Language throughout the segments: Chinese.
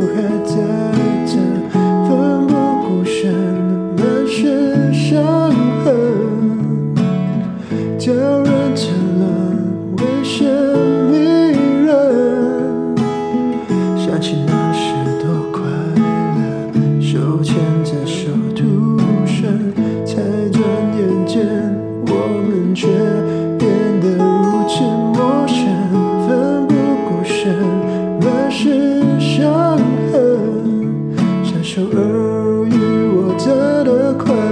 不愿 the clouds.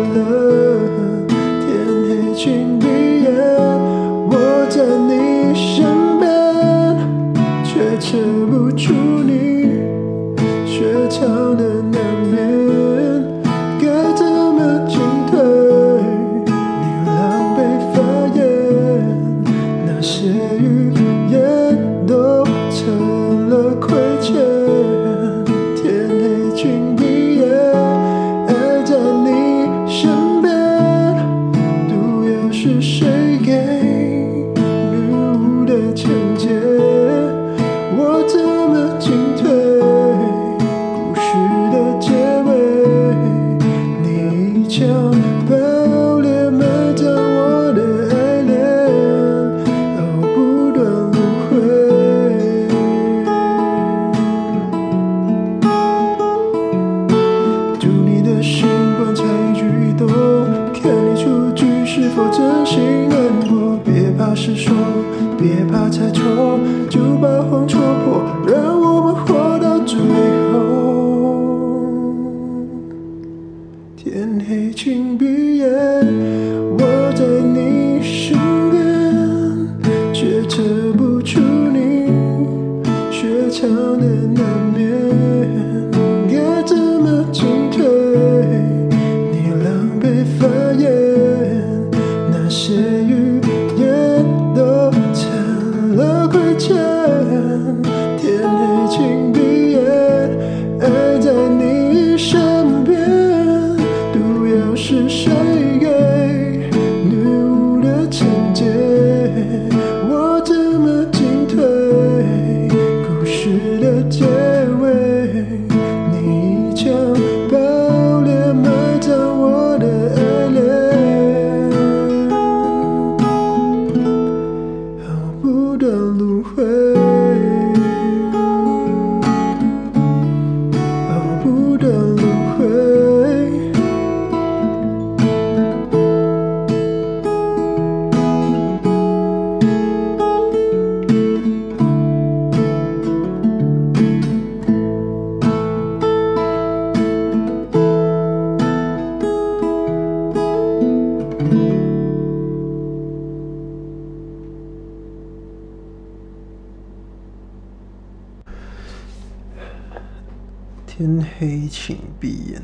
情闭眼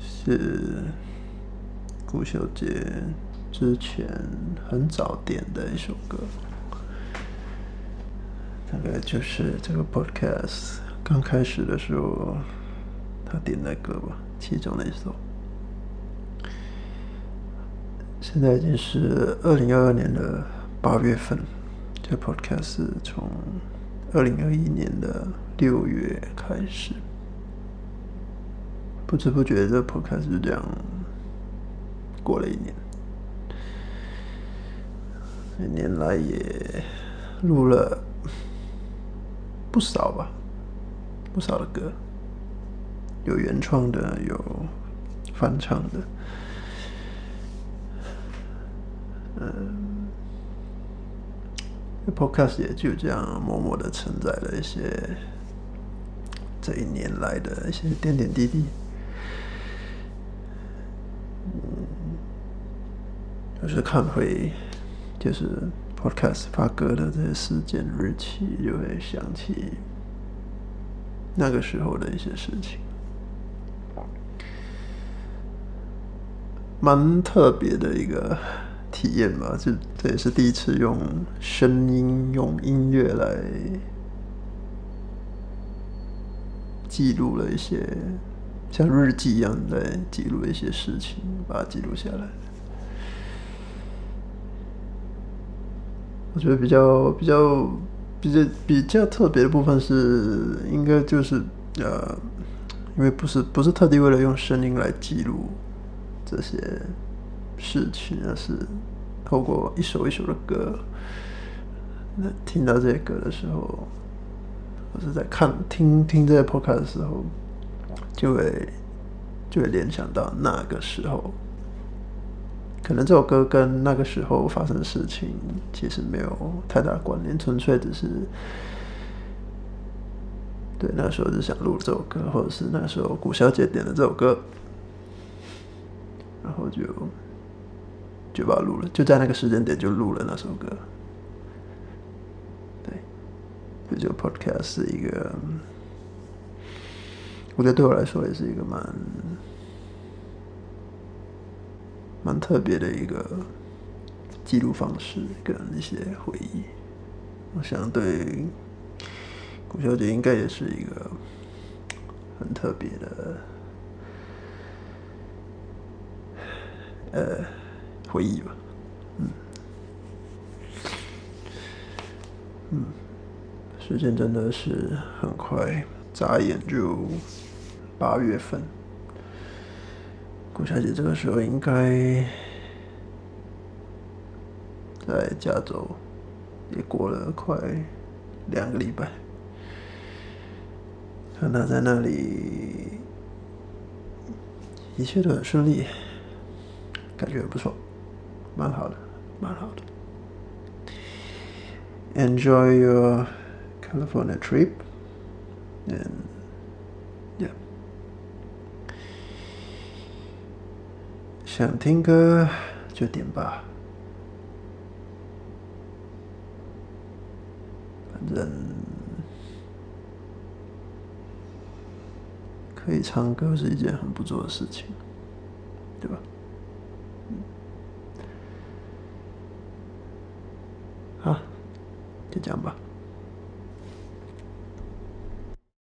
是顾秀杰之前很早点的一首歌，大概就是这个 podcast 刚开始的时候他点的歌吧，其中的一首。现在已经是二零二二年的八月份，这 podcast 从。二零二一年的六月开始，不知不觉这 podcast 就这样过了一年，一年来也录了不少吧，不少的歌，有原创的，有翻唱的，嗯。Podcast 也就这样默默的承载了一些这一年来的一些点点滴滴。嗯，就是看回就是 Podcast 发歌的这些时间日期，就会想起那个时候的一些事情。蛮特别的一个体验吧。这这也是第一次用声音、用音乐来记录了一些像日记一样在记录一些事情，把它记录下来。我觉得比较比较比较比较特别的部分是，应该就是呃，因为不是不是特地为了用声音来记录这些事情，而是透过一首一首的歌，那听到这些歌的时候，或是在看听听这些 podcast 的时候，就会就会联想到那个时候。可能这首歌跟那个时候发生的事情其实没有太大关联，纯粹只是对那时候就想录这首歌，或者是那时候古小姐点的这首歌，然后就就把它录了，就在那个时间点就录了那首歌。对，就 Podcast 是一个，我觉得对我来说也是一个蛮。蛮特别的一个记录方式跟一些回忆，我想对古小姐应该也是一个很特别的呃回忆吧。嗯嗯，时间真的是很快，眨眼就八月份。顾小姐这个时候应该在加州，也过了快两个礼拜，看她在那里一切都很顺利，感觉不错，蛮好的，蛮好的。Enjoy your California trip and. 想听歌就点吧，反正可以唱歌是一件很不错的事情，对吧？好，就讲吧。